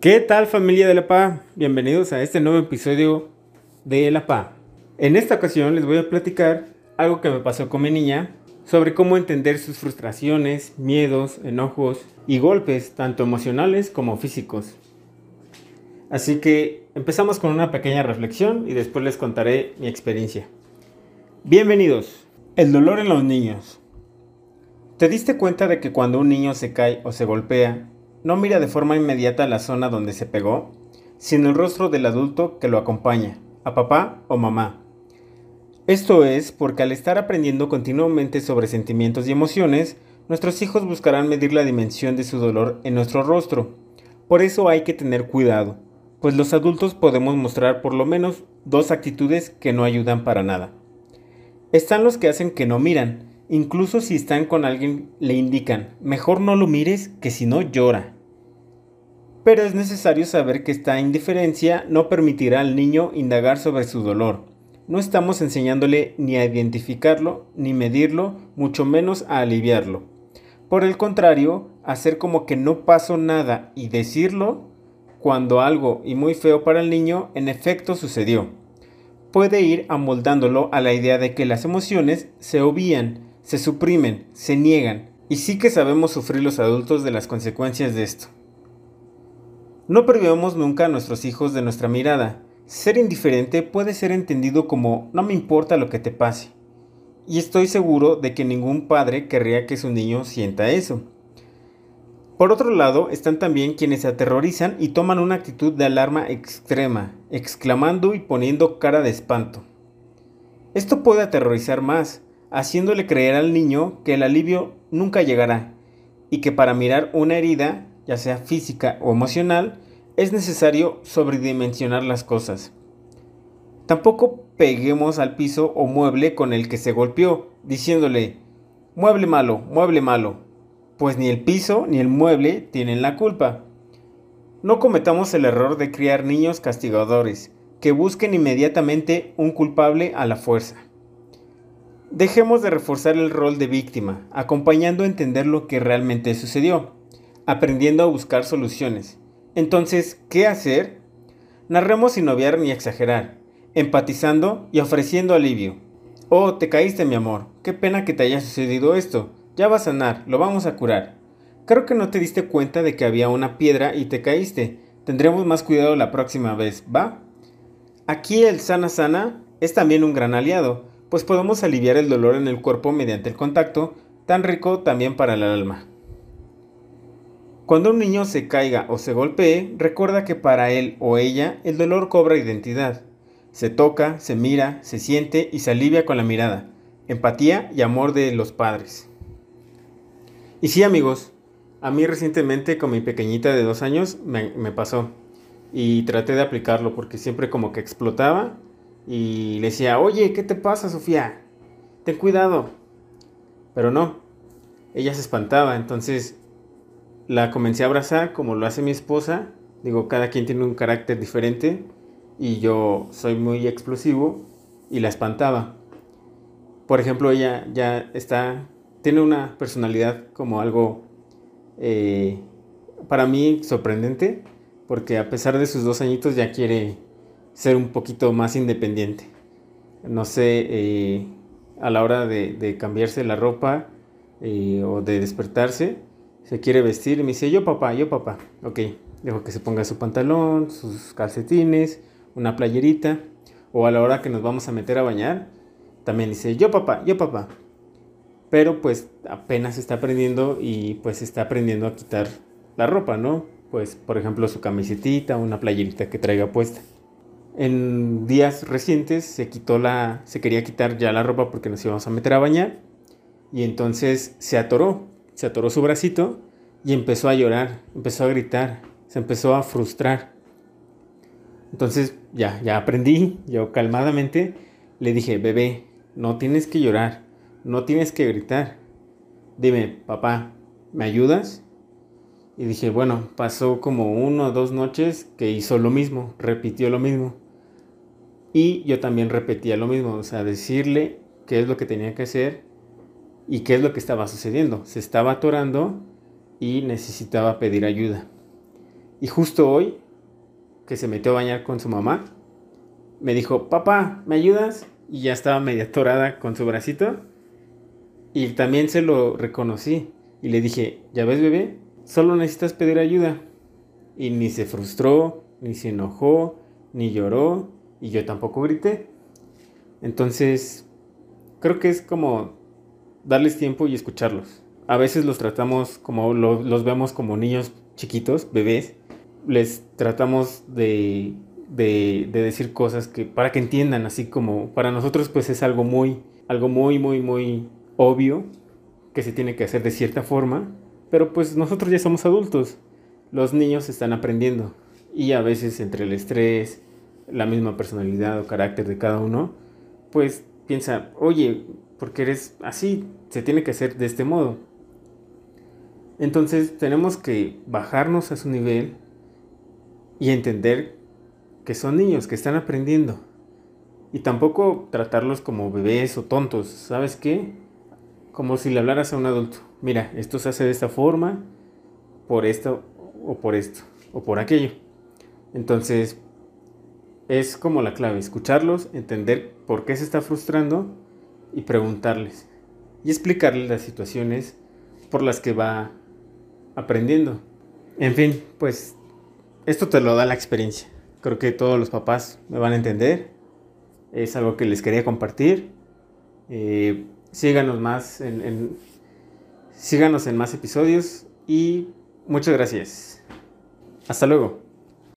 ¿Qué tal familia de la PA? Bienvenidos a este nuevo episodio de la PA. En esta ocasión les voy a platicar algo que me pasó con mi niña sobre cómo entender sus frustraciones, miedos, enojos y golpes, tanto emocionales como físicos. Así que empezamos con una pequeña reflexión y después les contaré mi experiencia. Bienvenidos. El dolor en los niños. ¿Te diste cuenta de que cuando un niño se cae o se golpea, no mira de forma inmediata la zona donde se pegó, sino el rostro del adulto que lo acompaña, a papá o mamá. Esto es porque al estar aprendiendo continuamente sobre sentimientos y emociones, nuestros hijos buscarán medir la dimensión de su dolor en nuestro rostro. Por eso hay que tener cuidado, pues los adultos podemos mostrar por lo menos dos actitudes que no ayudan para nada. Están los que hacen que no miran, Incluso si están con alguien, le indican, mejor no lo mires que si no llora. Pero es necesario saber que esta indiferencia no permitirá al niño indagar sobre su dolor. No estamos enseñándole ni a identificarlo, ni medirlo, mucho menos a aliviarlo. Por el contrario, hacer como que no pasó nada y decirlo cuando algo y muy feo para el niño en efecto sucedió. Puede ir amoldándolo a la idea de que las emociones se obvían, se suprimen, se niegan, y sí que sabemos sufrir los adultos de las consecuencias de esto. No privemos nunca a nuestros hijos de nuestra mirada. Ser indiferente puede ser entendido como no me importa lo que te pase. Y estoy seguro de que ningún padre querría que su niño sienta eso. Por otro lado, están también quienes se aterrorizan y toman una actitud de alarma extrema, exclamando y poniendo cara de espanto. Esto puede aterrorizar más, haciéndole creer al niño que el alivio nunca llegará y que para mirar una herida, ya sea física o emocional, es necesario sobredimensionar las cosas. Tampoco peguemos al piso o mueble con el que se golpeó, diciéndole, mueble malo, mueble malo, pues ni el piso ni el mueble tienen la culpa. No cometamos el error de criar niños castigadores, que busquen inmediatamente un culpable a la fuerza. Dejemos de reforzar el rol de víctima, acompañando a entender lo que realmente sucedió, aprendiendo a buscar soluciones. Entonces, ¿qué hacer? Narremos sin obviar ni exagerar, empatizando y ofreciendo alivio. Oh, te caíste mi amor, qué pena que te haya sucedido esto, ya va a sanar, lo vamos a curar. Creo que no te diste cuenta de que había una piedra y te caíste, tendremos más cuidado la próxima vez, ¿va? Aquí el sana sana es también un gran aliado, pues podemos aliviar el dolor en el cuerpo mediante el contacto, tan rico también para el alma. Cuando un niño se caiga o se golpee, recuerda que para él o ella el dolor cobra identidad. Se toca, se mira, se siente y se alivia con la mirada, empatía y amor de los padres. Y sí amigos, a mí recientemente con mi pequeñita de dos años me, me pasó y traté de aplicarlo porque siempre como que explotaba y le decía, oye, ¿qué te pasa, Sofía? Ten cuidado. Pero no, ella se espantaba, entonces la comencé a abrazar como lo hace mi esposa. Digo, cada quien tiene un carácter diferente y yo soy muy explosivo y la espantaba. Por ejemplo, ella ya está, tiene una personalidad como algo eh, para mí sorprendente, porque a pesar de sus dos añitos ya quiere ser un poquito más independiente. No sé, eh, a la hora de, cambiarse la ropa eh, o de despertarse, se quiere vestir y me dice, yo papá, yo papá. Ok, dejo que se ponga su pantalón, sus calcetines, una playerita. O a la hora que nos vamos a meter a bañar, también dice, yo papá, yo papá. Pero pues apenas está aprendiendo y pues está aprendiendo a quitar la ropa, ¿no? Pues por ejemplo su camisetita, una playerita que traiga puesta. En días recientes se quitó la, se quería quitar ya la ropa porque nos íbamos a meter a bañar y entonces se atoró, se atoró su bracito y empezó a llorar, empezó a gritar, se empezó a frustrar. Entonces ya, ya aprendí, yo calmadamente le dije, bebé, no tienes que llorar, no tienes que gritar. Dime, papá, ¿me ayudas? Y dije, bueno, pasó como uno o dos noches que hizo lo mismo, repitió lo mismo. Y yo también repetía lo mismo, o sea, decirle qué es lo que tenía que hacer y qué es lo que estaba sucediendo. Se estaba atorando y necesitaba pedir ayuda. Y justo hoy, que se metió a bañar con su mamá, me dijo, papá, ¿me ayudas? Y ya estaba media atorada con su bracito. Y también se lo reconocí. Y le dije, ya ves bebé, solo necesitas pedir ayuda. Y ni se frustró, ni se enojó, ni lloró, y yo tampoco grité. Entonces, creo que es como darles tiempo y escucharlos. A veces los tratamos como, los vemos como niños chiquitos, bebés. Les tratamos de, de, de, decir cosas que para que entiendan, así como para nosotros pues es algo muy, algo muy, muy, muy obvio que se tiene que hacer de cierta forma, pero pues nosotros ya somos adultos. Los niños están aprendiendo y a veces entre el estrés, la misma personalidad o carácter de cada uno, pues piensa, oye, porque eres así, se tiene que hacer de este modo. Entonces tenemos que bajarnos a su nivel y entender que son niños, que están aprendiendo. Y tampoco tratarlos como bebés o tontos, ¿sabes qué? Como si le hablaras a un adulto. Mira, esto se hace de esta forma, por esto o por esto, o por aquello. Entonces, es como la clave, escucharlos, entender por qué se está frustrando y preguntarles. Y explicarles las situaciones por las que va aprendiendo. En fin, pues esto te lo da la experiencia. Creo que todos los papás me van a entender. Es algo que les quería compartir. Eh, síganos más en, síganos en más episodios y muchas gracias. Hasta luego.